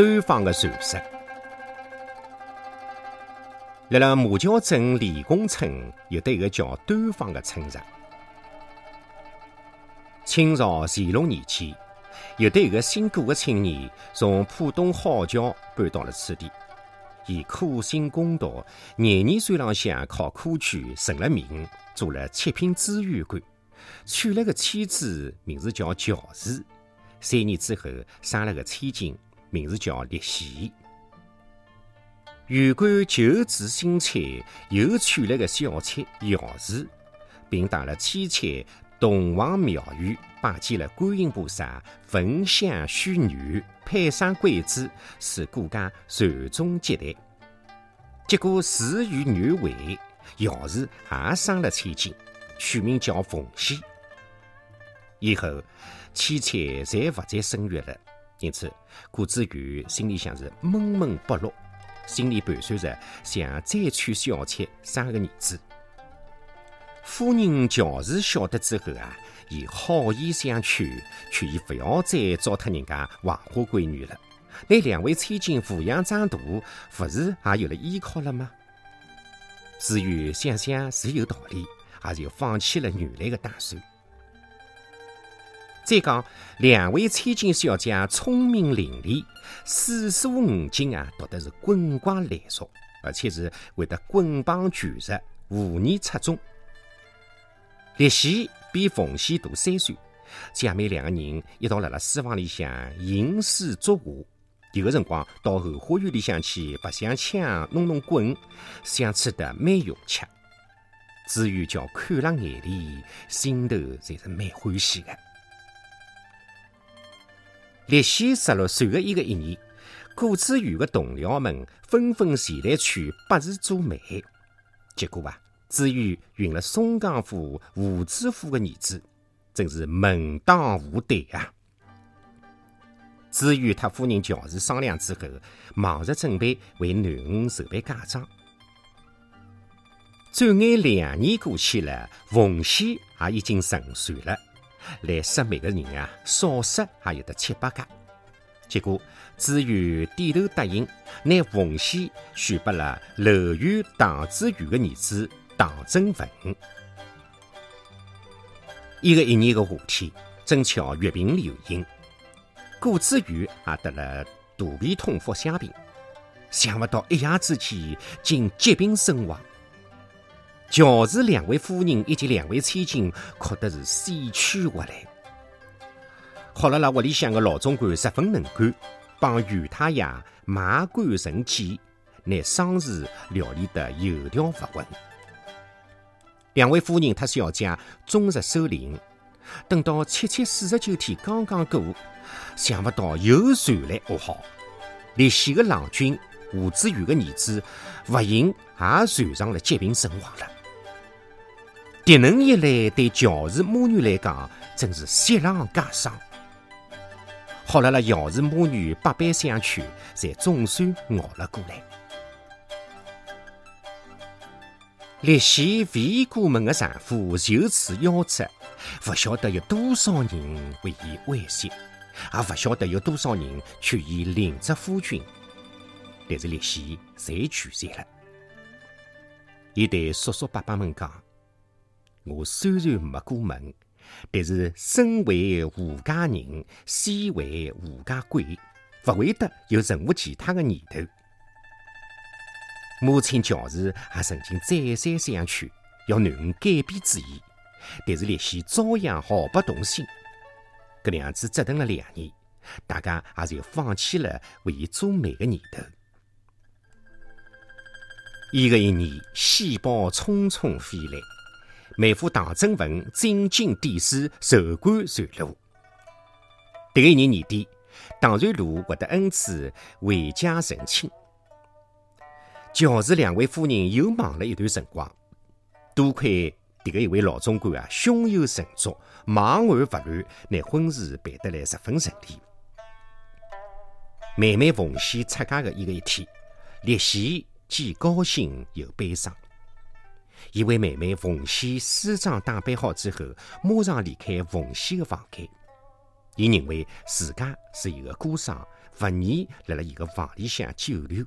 端方的传说。辣辣马桥镇李公村有得一个叫端方的村庄。清朝乾隆年间，有得一个姓顾的青年从浦东好桥搬到了此地。伊苦心攻读，廿二岁浪向考科举成了名，做了七品知县官，娶了个妻子，名字叫乔氏。三年之后，生了个千金，名字叫丽喜。县官旧治新妾，又娶了个小妾姚氏，并带了妻妾洞房庙宇拜见了观音菩萨，焚香许愿，配上桂枝，使顾家传宗接代。结果事与愿违，姚氏也生了千金，取名叫凤仙。以后妻妾侪不再生育了，因此顾子玉心里向是闷闷不乐。心里盘算着，想再娶小妾，生个儿子。夫人乔氏晓得之后啊，伊好意相劝，劝伊不要再糟蹋人家黄花闺女了。那两位千金抚养长大，不是也有了依靠了吗？子玉想想是有道理，也就放弃了原来的打算。再讲，两位千金小姐聪明伶俐，四书五经啊读的是滚瓜烂熟，而且是会得棍棒拳术，无疑出众。丽喜比凤仙大三岁，姐妹两个人一道辣辣书房里向吟诗作画，有个辰光到后花园里向去白相枪、弄弄棍，相处得蛮融洽。至于叫看了眼里，心头侪是蛮欢喜的。立喜十六岁的一个一年，顾子玉的同僚们纷纷前来娶八氏做媒。结果啊，子玉寻了松江府吴知府的儿子，真是门当户对啊！子玉和夫人乔氏商量之后，忙着准备为囡恩筹备嫁妆。转眼两年过去了，凤仙也已经成岁了。来杀媒的人啊，少杀也有得七八个。结果子玉点头答应，拿凤仙许给了楼县唐子玉的儿子唐正文。一个一年的夏天，正巧月饼流行，顾子玉也得了肚皮痛、腹泻病，想不到一夜之间竟疾病身亡。乔氏两位夫人以及两位千金哭得是死去活来，好了辣屋里向的老总管十分能干，帮袁太爷买棺成简，拿丧事料理得有条不紊。两位夫人和小姐终日守灵，等到七七四十九天刚刚过，想不到又传来噩耗：立喜的郎君吴子玉的儿子不幸也传上了疾病身亡了。迭能一来，对乔氏母女来讲，真是雪上加霜。好了了，乔氏母女百般相劝，才总算熬了过来。立喜未过门的丈夫就此夭折，不晓得有多少人为伊惋惜，也不晓得有多少人劝伊领着夫君。但是立喜侪拒绝了。伊对叔叔伯伯们讲。我虽然没过门，但是身为胡家人，先为胡家鬼，不会得有任何其他的念头。母亲乔氏也曾经再三相劝，要囡恩改变主意，但是立喜照样毫不动心。搿样子折腾了两年，大家也就放弃了为伊做媒的念头。一个一年，喜报匆匆飞来。妹夫唐正文进京殿试，授官传禄。迭个一年年底，唐瑞禄获得恩赐，回家成亲。乔氏两位夫人又忙了一段辰光，多亏迭个一位老总管啊，胸有成竹，忙而不乱，拿婚事办得来十分顺利。妹妹凤仙出嫁的一个一天，立喜既高兴又悲伤。伊为妹妹凤仙梳妆打扮好之后，马上离开凤仙的房间。伊认为自家是一个孤孀，勿愿辣辣伊个房里向久留。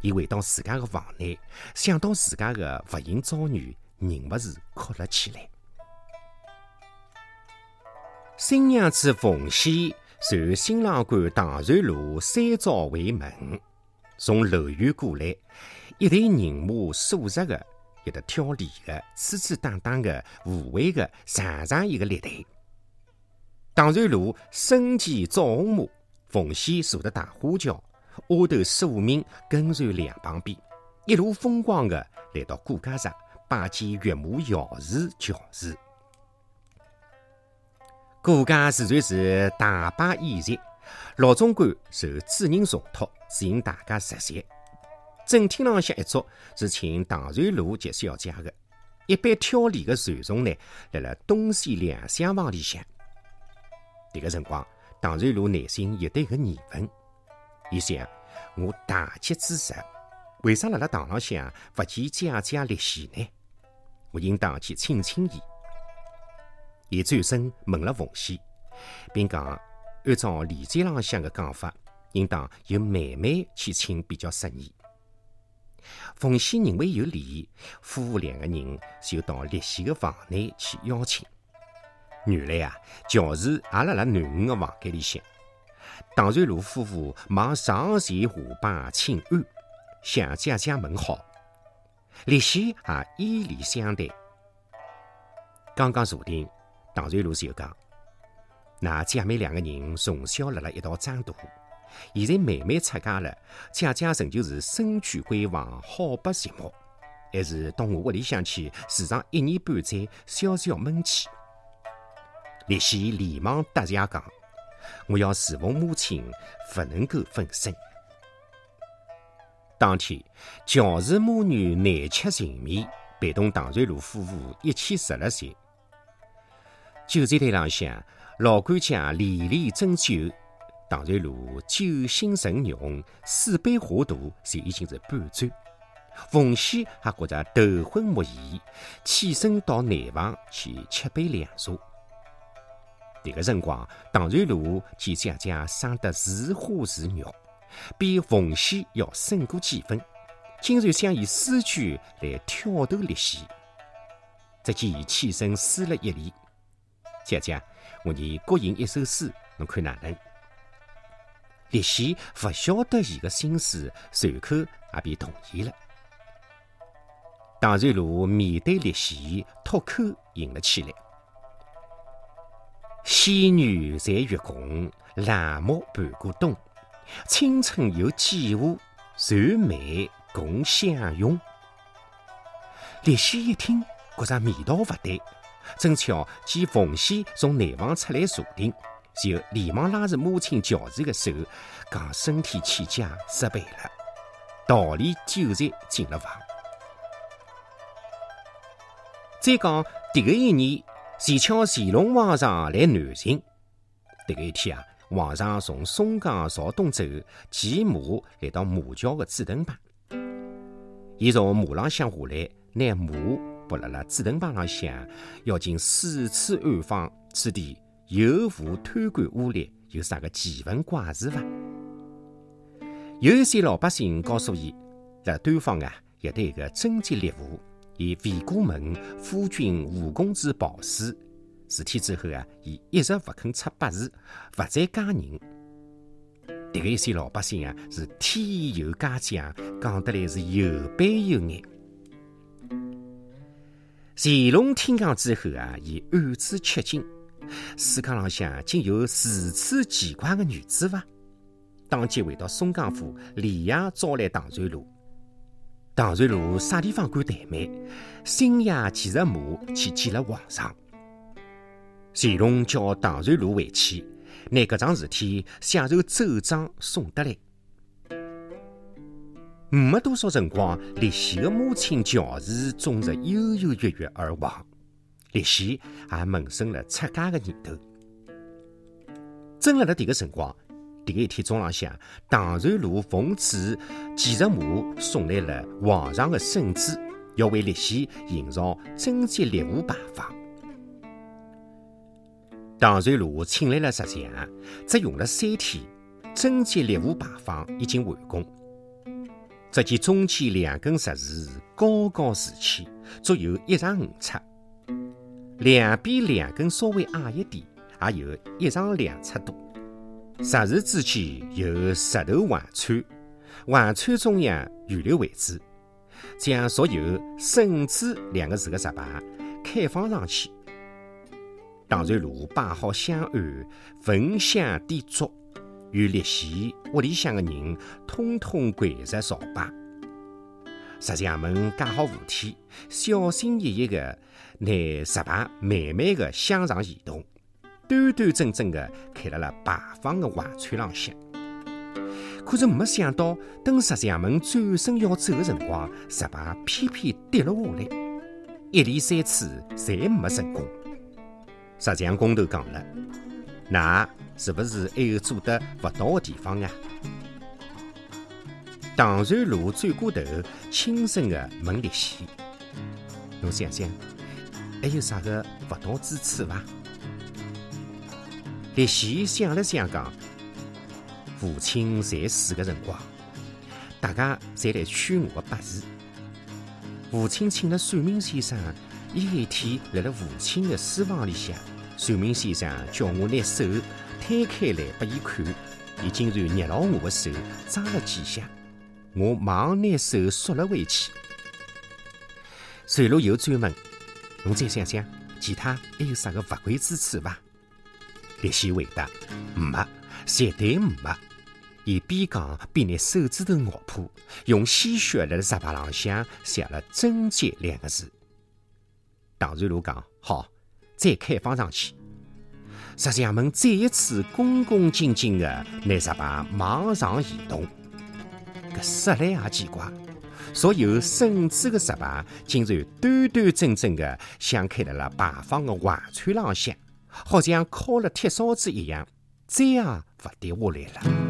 伊回到自家个房内，想到自家个勿幸遭遇，忍勿住哭了起来。新娘子凤仙随新郎官唐传路三朝回门，从楼院过来，一队人马肃实个，有的挑礼个，支支当当的，无畏的，长长一个列队。唐传路身骑枣红马，凤仙坐的大花轿。丫头素敏跟随两旁边，一路风光的来到顾家上拜见岳母姚氏乔氏。顾家自然是大摆宴席，老总管受主人重托，是引大家食席。正厅浪向一桌是请唐传路及小姐的，一般挑礼的随从呢，辣辣东西两厢房里向。迭个辰光，唐传路内心有对个疑问。伊想，我大吉之日，为啥辣辣堂浪向勿见姐姐立喜呢？我应当去请请伊。伊转身问了凤仙，并讲，按照礼节浪向的讲法，应当由妹妹去请比较适宜。凤仙认为有理，夫妇两个人就到立熙的房内去邀请。原来啊，乔氏也辣辣囡恩的房间里向。唐传路夫妇忙上前下拜请安，向姐姐问好。立熙也以礼相待。刚刚坐定，唐传路就讲：“那姐妹两个人从小辣辣一道长大，现在妹妹出嫁了，姐姐仍旧是身居闺房，好不寂寞，还是到我屋里向去住上一年半载，消消闷气。”立喜连忙答谢讲。我要侍奉母亲，不能够分身。当天，乔氏母女难吃情面，陪同唐传路夫妇一起食了席。酒席台浪向，老管家连连斟酒，唐传路酒醒神浓，四杯下肚就已经是半醉。凤仙还觉着头昏目眩，起身到内房去吃杯凉茶。迭个辰光，唐传路见姐姐生得如花似玉，比凤仙要胜过几分，竟然想以诗句来挑逗立喜。只见伊起身施了一礼：“姐姐，我念各吟一首诗，侬看哪能？”立喜不晓得伊个心思，随口也便同意了。唐传路面对立喜，脱口吟了起来。仙女在月宫，兰木伴过冬。青春有几何，传媒共享用。立喜一听，觉着味道不对，正巧见凤仙从内房出来坐定，就连忙拉着母亲乔治的手，讲身体欠佳，失陪了，道理酒菜进了房。再讲第个一年。前巧乾隆皇上来南巡，迭个一天啊，皇上从松江朝东走，骑马来到马桥的紫藤旁。伊从马浪向下来，拿马拨辣辣紫藤旁浪向，要进四处暗访，此地有无贪官污吏，有啥个奇闻怪事伐？有一些老百姓告诉伊，辣端方啊，有得一个贞洁烈妇。以魏过门夫君吴公子鲍氏，事体之后啊，伊一直勿肯出八字，勿再嫁人。迭个一些老百姓啊，是添油加酱，讲得来是有悲有眼。乾隆听讲之后啊，伊暗自吃惊：世界浪向竟有如此奇怪的女子伐？当即回到松江府，连夜招来唐传路。唐传路啥地方敢怠慢？深夜骑着马去见了皇上。乾隆叫唐传路回去，拿搿桩事体写成奏章送得来。没多少辰光，李喜的母亲乔氏终日犹犹豫豫而亡，立喜也萌生了出家的念头。正辣辣迭个辰光。第一天中浪向，唐传路奉旨骑着马送来了皇上的圣旨，要为立喜营造贞节烈户牌坊。唐传路请来了石匠，只用了三天，贞节烈户牌坊已经完工。只见中间两根石柱高高竖起，足有一丈五尺；两边两根稍微矮一点，也有一丈两尺多。石柱之间有石头环穿，环穿中央预留位置，将所有“圣旨”两个字的石牌开放上去。当然路摆好香案，焚香点烛。与立席屋里向的人通通跪着朝拜，石匠们架好扶梯，小心翼翼地拿石牌慢慢地向上移动，端端正正地开了了牌坊的环串浪向。可是没想到，等石匠们转身要走的辰光，石牌偏偏跌了下来，一连三次侪没成功。石匠工头讲了：“那。”是不是还有做得不到的地方啊？唐传路转过头，轻声地问立喜：“侬想想，还有啥个不到之处伐？”立喜想了想，讲：“父亲在世的辰光，大家侪来劝我的八字。父亲请了算命先生，伊一天来了父亲的书房里向，算命先生叫我拿手。”摊开来拨伊看，伊竟然捏牢我的手，扎了几下，我忙拿手缩了回去。随后又追问：“侬再想想，其他还有啥个不轨之处伐？”立西回答：“没，绝对没。”伊边讲边拿手指头咬破，用鲜血辣石牌浪向写了“贞洁”两个字。唐传路讲：“好，再开放上去。”石匠们再一次恭恭敬敬地拿石牌往上移动，搿说来也奇怪，所有圣子的石牌竟然端端正正的镶嵌在了牌坊的瓦脆上向好像敲了铁勺子一样再也不跌下来了。